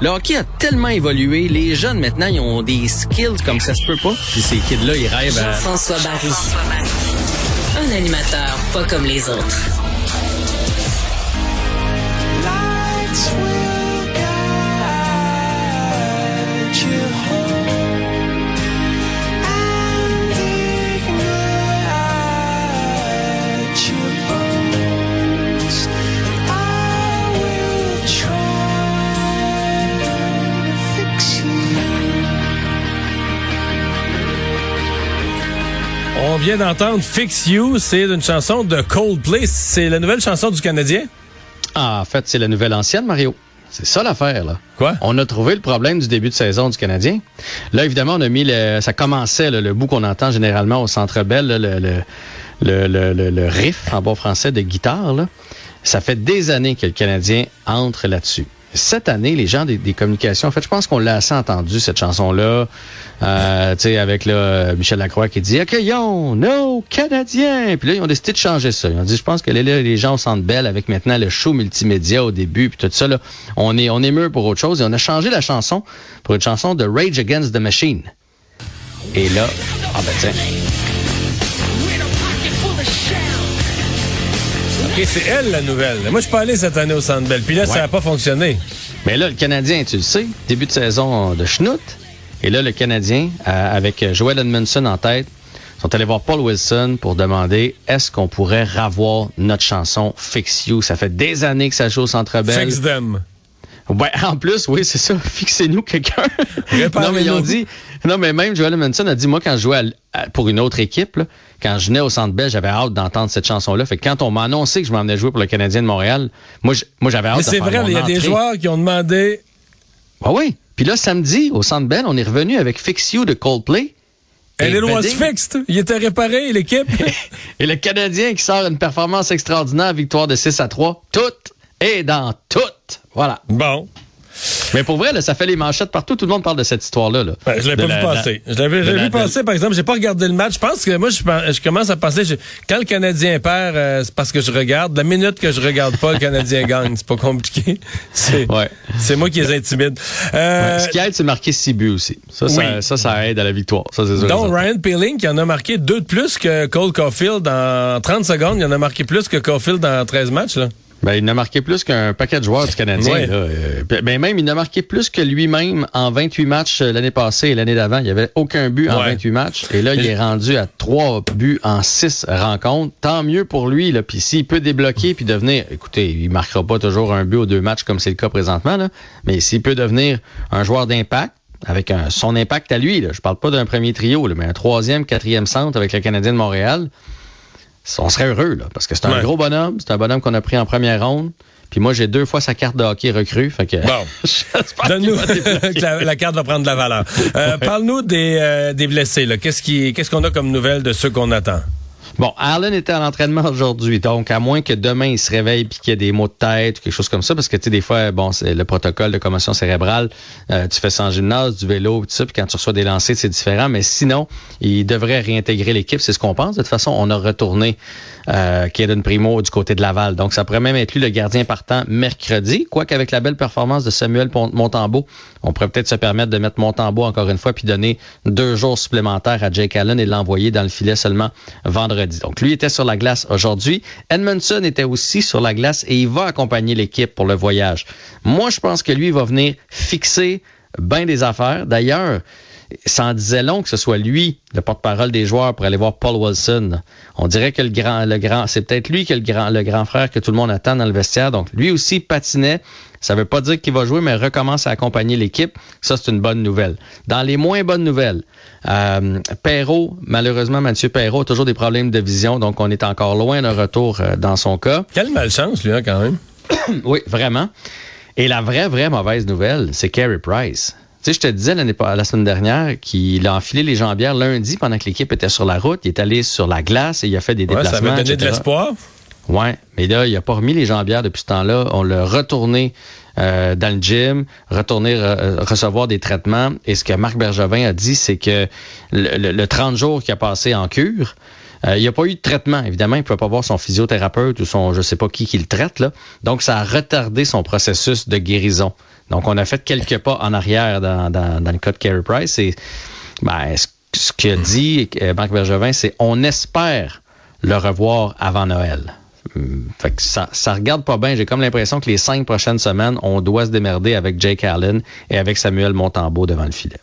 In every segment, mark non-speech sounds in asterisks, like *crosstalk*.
Le hockey a tellement évolué, les jeunes maintenant, ils ont des skills comme ça se peut pas. Puis ces kids-là, ils rêvent à... François Barry. Un animateur pas comme les autres. On vient d'entendre Fix You, c'est une chanson de Coldplay. C'est la nouvelle chanson du Canadien? Ah, en fait, c'est la nouvelle ancienne, Mario. C'est ça l'affaire, là. Quoi? On a trouvé le problème du début de saison du Canadien. Là, évidemment, on a mis le. Ça commençait, là, le bout qu'on entend généralement au centre belle, là, le, le, le, le, le riff en bon français de guitare. Là. Ça fait des années que le Canadien entre là-dessus. Cette année, les gens des, des, communications, en fait, je pense qu'on l'a assez entendu, cette chanson-là, euh, tu sais, avec là, Michel Lacroix qui dit « Accueillons nos Canadiens! » Puis là, ils ont décidé de changer ça. Ils ont dit « Je pense que là, les gens sentent belle avec maintenant le show multimédia au début, puis tout ça, là, on est, on est mieux pour autre chose. » Et on a changé la chanson pour une chanson de Rage Against the Machine. Et là, ah ben tiens... OK, c'est elle la nouvelle. Moi, je suis pas allé cette année au Centre Bell. Puis là, ouais. ça n'a pas fonctionné. Mais là, le Canadien, tu le sais, début de saison de schnout. Et là, le Canadien, euh, avec Joel Edmondson en tête, sont allés voir Paul Wilson pour demander est-ce qu'on pourrait ravoir notre chanson Fix You? Ça fait des années que ça joue au Centre Bell. Fix them. Ouais, en plus, oui, c'est ça. *laughs* Fixez-nous quelqu'un. non, mais ils ont dit. Non, mais même Joel Edmondson a dit, moi, quand je jouais à, à, pour une autre équipe, là, quand je venais au Centre Bell, j'avais hâte d'entendre cette chanson-là. Fait que quand on m'a annoncé que je m'en venais jouer pour le Canadien de Montréal, moi, j'avais hâte mais c'est vrai, il y a des joueurs qui ont demandé. Ah oui. Puis là, samedi, au Centre Bell, on est revenu avec Fix You de Coldplay. And it was fixed. Il était réparé, l'équipe. *laughs* Et le Canadien qui sort une performance extraordinaire, victoire de 6 à 3. Tout est dans tout. Voilà. Bon. Mais pour vrai, là, ça fait les manchettes partout. Tout le monde parle de cette histoire-là. Là. Ben, je l'ai pas vu passer. Je l'avais vu passer, par exemple. J'ai pas regardé le match. Je pense que moi, je, je commence à penser. Je, quand le Canadien perd, euh, c'est parce que je regarde. La minute que je regarde pas, le Canadien *laughs* gagne. C'est pas compliqué. C'est ouais. moi qui les intimide. Euh, ouais, ce qui aide, c'est marquer six buts aussi. Ça, oui. ça, ça, ça, aide à la victoire. Ça, Donc, Ryan Peeling, qui en a marqué deux de plus que Cole Caulfield en 30 secondes. Il en a marqué plus que Caulfield dans 13 matchs. Là. Ben, il n'a marqué plus qu'un paquet de joueurs du Canadien. Ouais. Là. Ben, même, il n'a marqué plus que lui-même en 28 matchs l'année passée et l'année d'avant. Il n'y avait aucun but en Ouais. 28 matchs. Et là, il est rendu à 3 buts en 6 rencontres. Tant mieux pour lui. Là. Puis s'il peut débloquer puis devenir... Écoutez, il marquera pas toujours un but aux deux matchs comme c'est le cas présentement. Là. Mais s'il peut devenir un joueur d'impact, avec un, son impact à lui, là. je parle pas d'un premier trio, là, mais un troisième, quatrième centre avec le Canadien de Montréal, on serait heureux, là, parce que c'est un Ouais. gros bonhomme, c'est un bonhomme qu'on a pris en première ronde. Puis moi, j'ai deux fois sa carte de hockey recrue. Fait que Bon. *laughs* Donne-nous *laughs* que la, la carte va prendre de la valeur. Euh, Parle-nous des, euh, des blessés. là. Qu'est-ce qu'on a comme nouvelles de ceux qu'on attend? Bon, Allen était à l'entraînement aujourd'hui, donc à moins que demain il se réveille puis qu'il y ait des maux de tête ou quelque chose comme ça, parce que tu sais des fois, bon, c'est le protocole de commotion cérébrale, euh, tu fais en gymnase, du vélo, tout ça, puis quand tu reçois des lancers, c'est différent. Mais sinon, il devrait réintégrer l'équipe, c'est ce qu'on pense. De toute façon, on a retourné euh, Kaden Primo du côté de Laval, donc ça pourrait même être lui le gardien partant mercredi. Quoique avec la belle performance de Samuel Montembeau, on pourrait peut-être se permettre de mettre Montembeau encore une fois puis donner deux jours supplémentaires à Jake Allen et l'envoyer dans le filet seulement vendredi. Donc lui était sur la glace aujourd'hui. Edmondson était aussi sur la glace et il va accompagner l'équipe pour le voyage. Moi, je pense que lui va venir fixer bien des affaires. D'ailleurs, ça en disait long que ce soit lui, le porte-parole des joueurs, pour aller voir Paul Wilson. On dirait que le grand, le grand, c'est peut-être lui que le grand, le grand frère que tout le monde attend dans le vestiaire. Donc, lui aussi patinait. Ça veut pas dire qu'il va jouer, mais recommence à accompagner l'équipe. Ça, c'est une bonne nouvelle. Dans les moins bonnes nouvelles, euh, Perrault, malheureusement, Mathieu Perrault a toujours des problèmes de vision, donc on est encore loin d'un retour euh, dans son cas. Quelle malchance, lui, hein, quand même. *coughs* Oui, vraiment. Et la vraie, vraie mauvaise nouvelle, c'est Carey Price. Tu sais, je te disais la semaine dernière qu'il a enfilé les jambières lundi pendant que l'équipe était sur la route. Il est allé sur la glace et il a fait des Ouais, déplacements. ça avait donné de l'espoir. Ouais, mais là, il a pas remis les jambières depuis ce temps-là. On l'a retourné euh, dans le gym, retourné re- recevoir des traitements. Et ce que Marc Bergevin a dit, c'est que le, le- le 30 jours qu'il a passé en cure, euh, il n'y a pas eu de traitement. Évidemment, il ne peut pas voir son physiothérapeute ou son je sais pas qui qui le traite. Là. Donc, ça a retardé son processus de guérison. Donc, on a fait quelques pas en arrière dans, dans, dans le cas de Carey Price. Et ben, ce, ce qu'a dit euh, Marc Bergevin, c'est on espère le revoir avant Noël. Hum, Fait que ça, ça regarde pas bien. J'ai comme l'impression que les cinq prochaines semaines, on doit se démerder avec Jake Allen et avec Samuel Montembeau devant le filet.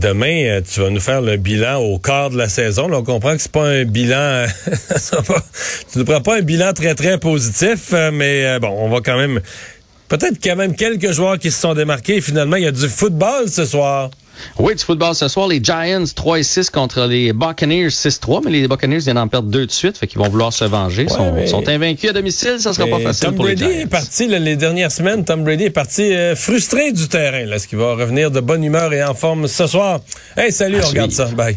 Demain, euh, tu vas nous faire le bilan au quart de la saison. Là, on comprend que c'est pas un bilan. euh, *laughs* tu ne prends pas un bilan très très positif, euh, mais bon, on va quand même. Peut-être quand même quelques joueurs qui se sont démarqués. Finalement, il y a du football ce soir. Oui, du football ce soir, les Giants 3 et 6 contre les Buccaneers 6-3, mais les Buccaneers viennent d'en perdre deux de suite, fait qu'ils vont vouloir se venger. Ils sont, mais- sont invaincus à domicile, ça sera pas facile Tom pour Brady les Giants. est parti là, les dernières semaines. Tom Brady est parti euh, frustré du terrain. Est-ce qu'il va revenir de bonne humeur et en forme ce soir? Hey, salut, À on regarde ça. Bye.